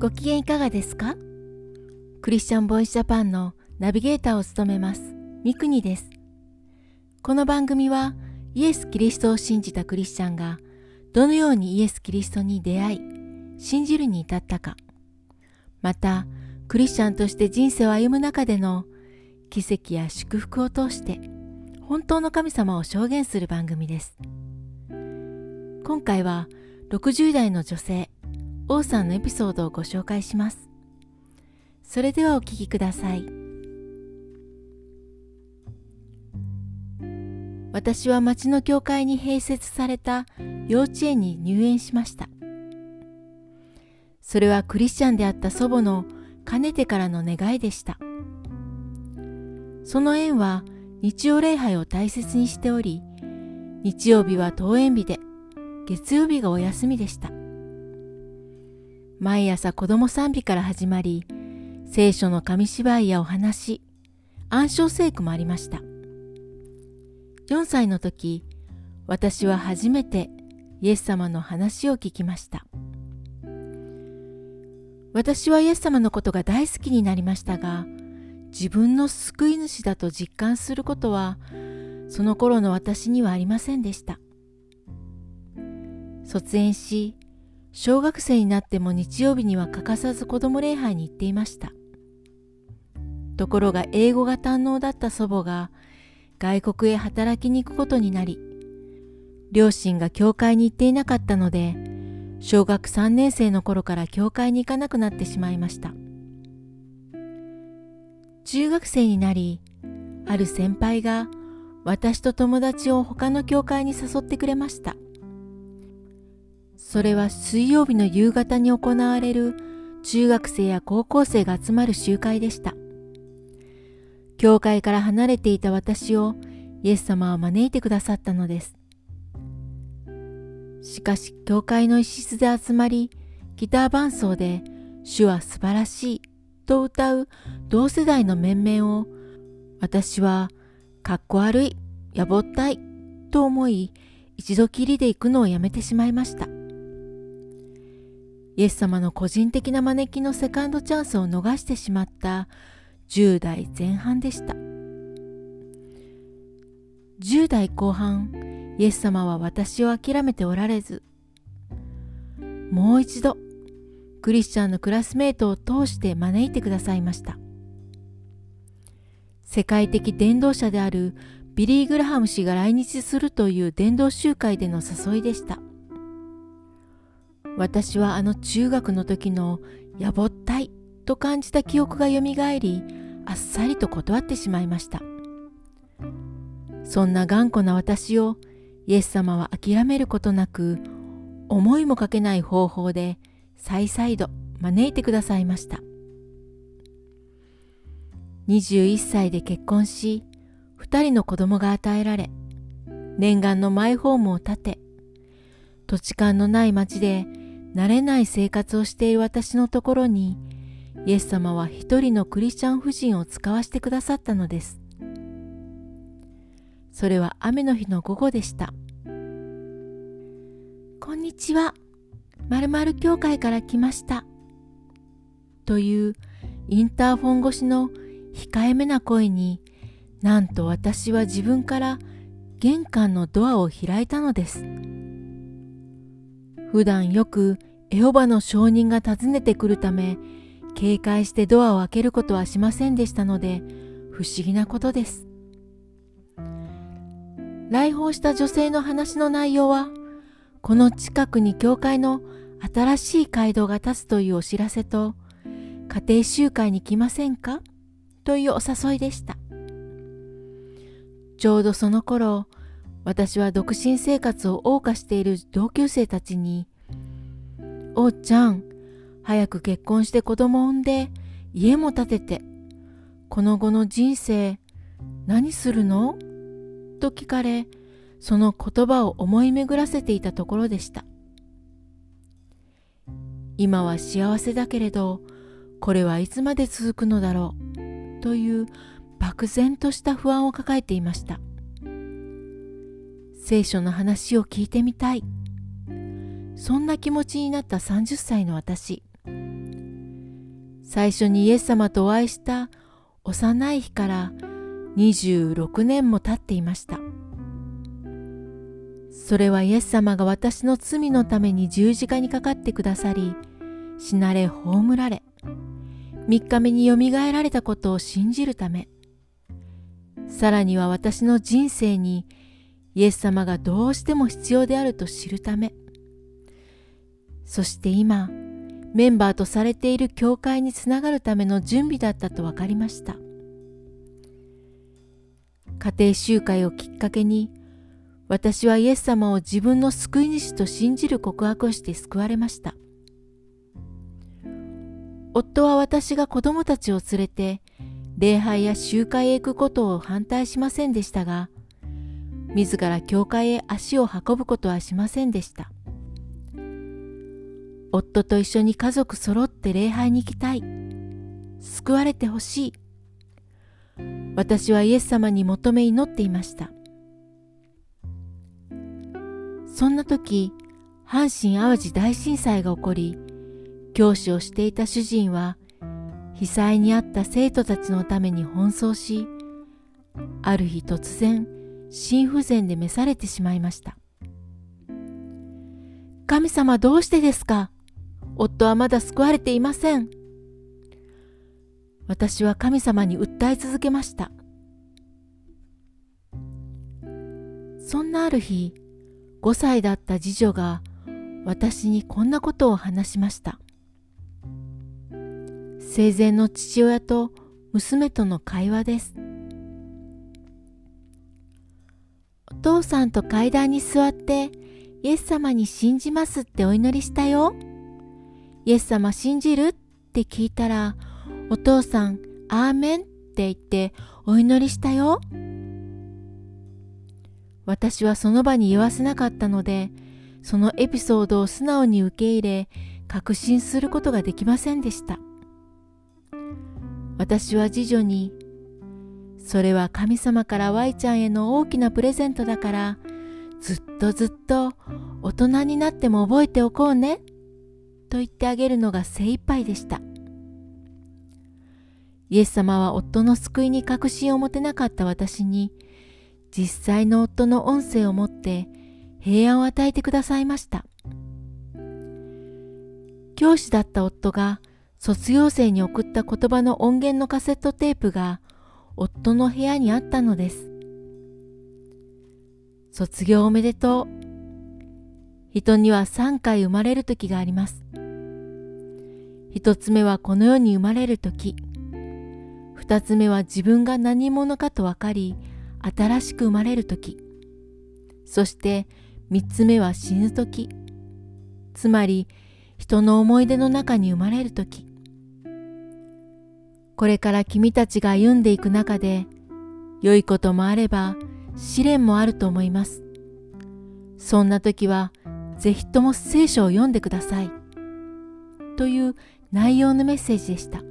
ご機嫌いかがですか？クリスチャンボイスジャパンのナビゲーターを務めますミクニです。この番組はイエス・キリストを信じたクリスチャンがどのようにイエス・キリストに出会い信じるに至ったか。またクリスチャンとして人生を歩む中での奇跡や祝福を通して本当の神様を証言する番組です。今回は60代の女性王さんのエピソードをご紹介します。それではお聞きください。私は町の教会に併設された幼稚園に入園しました。それはクリスチャンであった祖母のかねてからの願いでした。その園は日曜礼拝を大切にしており、日曜日は登園日で、月曜日がお休みでした。毎朝子供賛美から始まり、聖書の紙芝居やお話、暗唱聖句もありました。4歳の時、私は初めてイエス様の話を聞きました。私はイエス様のことが大好きになりましたが、自分の救い主だと実感することは、その頃の私にはありませんでした。卒園し、小学生になっても日曜日には欠かさず子供礼拝に行っていました。ところが英語が堪能だった祖母が外国へ働きに行くことになり、両親が教会に行っていなかったので、小学3年生の頃から教会に行かなくなってしまいました。中学生になり、ある先輩が私と友達を他の教会に誘ってくれました。それは水曜日の夕方に行われる中学生や高校生が集まる集会でした。教会から離れていた私をイエス様は招いてくださったのです。しかし、教会の一室で集まり、ギター伴奏で主は素晴らしいと歌う同世代の面々を私はかっこ悪い、やぼったいと思い一度きりで行くのをやめてしまいました。イエス様の個人的な招きのセカンドチャンスを逃してしまった10代前半でした。10代後半、イエス様は私を諦めておられず、もう一度、クリスチャンのクラスメートを通して招いてくださいました。世界的伝道者であるビリー・グラハム氏が来日するという伝道集会での誘いでした。私はあの中学の時のやぼったいと感じた記憶がよみがえり、あっさりと断ってしまいました。そんな頑固な私をイエス様は諦めることなく、思いもかけない方法で再々度招いてくださいました。21歳で結婚し、2人の子供が与えられ、念願のマイホームを建て、土地勘のない町で慣れない生活をしている私のところに、イエス様は一人のクリスチャン婦人を使わせてくださったのです。それは雨の日の午後でした。こんにちは。まるまる教会から来ました。というインターフォン越しの控えめな声になんと私は自分から玄関のドアを開いたのです。普段よくエホバの証人が訪ねてくるため、警戒してドアを開けることはしませんでしたので、不思議なことです。来訪した女性の話の内容は、この近くに教会の新しい街道が立つというお知らせと、家庭集会に来ませんか？というお誘いでした。ちょうどその頃、私は独身生活を謳歌している同級生たちに、おっちゃん、早く結婚して子供を産んで、家も建てて、この後の人生、何するの？と聞かれ、その言葉を思い巡らせていたところでした。今は幸せだけれど、これはいつまで続くのだろう、という漠然とした不安を抱えていました。聖書の話を聞いてみたい。そんな気持ちになった30歳の私最初にイエス様とお会いした幼い日から26年も経っていました。それはイエス様が私の罪のために十字架にかかってくださり、死なれ葬られ、3日目によみがえられたことを信じるため、さらには私の人生にイエス様がどうしても必要であると知るため、そして今、メンバーとされている教会につながるための準備だったと分かりました。家庭集会をきっかけに私はイエス様を自分の救い主と信じる告白をして救われました。夫は私が子供たちを連れて礼拝や集会へ行くことを反対しませんでしたが、自ら教会へ足を運ぶことはしませんでした。夫と一緒に家族揃って礼拝に行きたい。救われてほしい。私はイエス様に求め祈っていました。そんな時、阪神・淡路大震災が起こり、教師をしていた主人は、被災に遭った生徒たちのために奔走し、ある日突然、心不全で召されてしまいました。神様どうしてですか？夫はまだ救われていません。私は神様に訴え続けました。そんなある日、5歳だった次女が私にこんなことを話しました。生前の父親と娘との会話です。父さんと階段に座ってイエス様に信じますってお祈りしたよ。イエス様信じるって聞いたらお父さん、アーメンって言ってお祈りしたよ。私はその場に言わせなかったので、そのエピソードを素直に受け入れ、確信することができませんでした。私は次女に、それは神様から Y ちゃんへの大きなプレゼントだから、ずっとずっと大人になっても覚えておこうね、と言ってあげるのが精一杯でした。イエス様は夫の救いに確信を持てなかった私に、実際の夫の音声をもって平安を与えてくださいました。教師だった夫が卒業生に送った言葉の音源のカセットテープが夫の部屋にあったのです。卒業おめでとう。人には3回生まれる時があります。一つ目はこの世に生まれる時。二つ目は自分が何者かと分かり、新しく生まれる時そして三つ目は死ぬ時つまり人の思い出の中に生まれる時これから君たちが歩んでいく中で良いこともあれば試練もあると思います。そんな時はぜひとも聖書を読んでください。という内容のメッセージでした。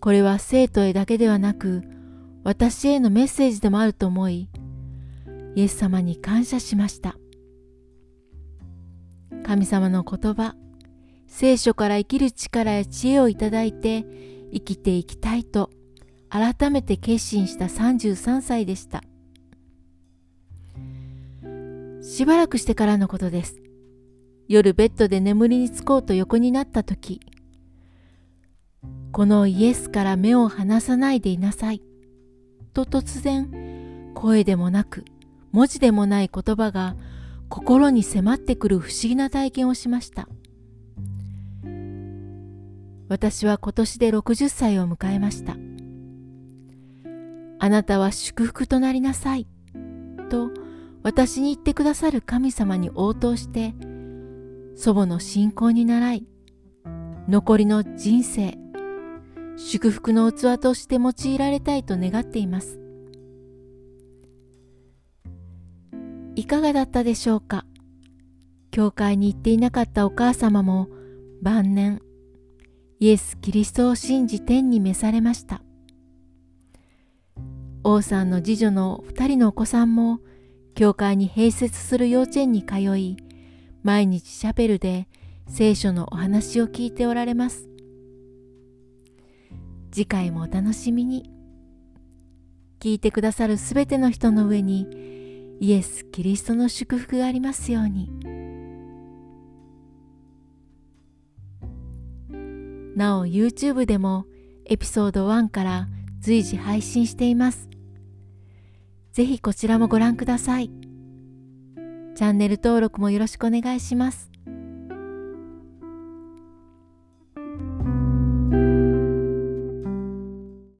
これは生徒へだけではなく私へのメッセージでもあると思い、イエス様に感謝しました。神様の言葉、聖書から生きる力や知恵をいただいて生きていきたいと改めて決心した33歳でした。しばらくしてからのことです。夜ベッドで眠りにつこうと横になった時、このイエスから目を離さないでいなさい。と突然声でもなく文字でもない言葉が心に迫ってくる不思議な体験をしました私は今年で60歳を迎えました。あなたは祝福となりなさい。と私に言ってくださる神様に応答して祖母の信仰に習い残りの人生祝福の器として用いられたいと願っています。いかがだったでしょうか？教会に行っていなかったお母様も晩年イエス・キリストを信じ天に召されました。王さんの次女の2人のお子さんも教会に併設する幼稚園に通い毎日シャペルで聖書のお話を聞いておられます。次回もお楽しみに。聞いてくださるすべての人の上にイエス・キリストの祝福がありますように。なお YouTube でもエピソード1から随時配信しています。ぜひこちらもご覧ください。チャンネル登録もよろしくお願いします。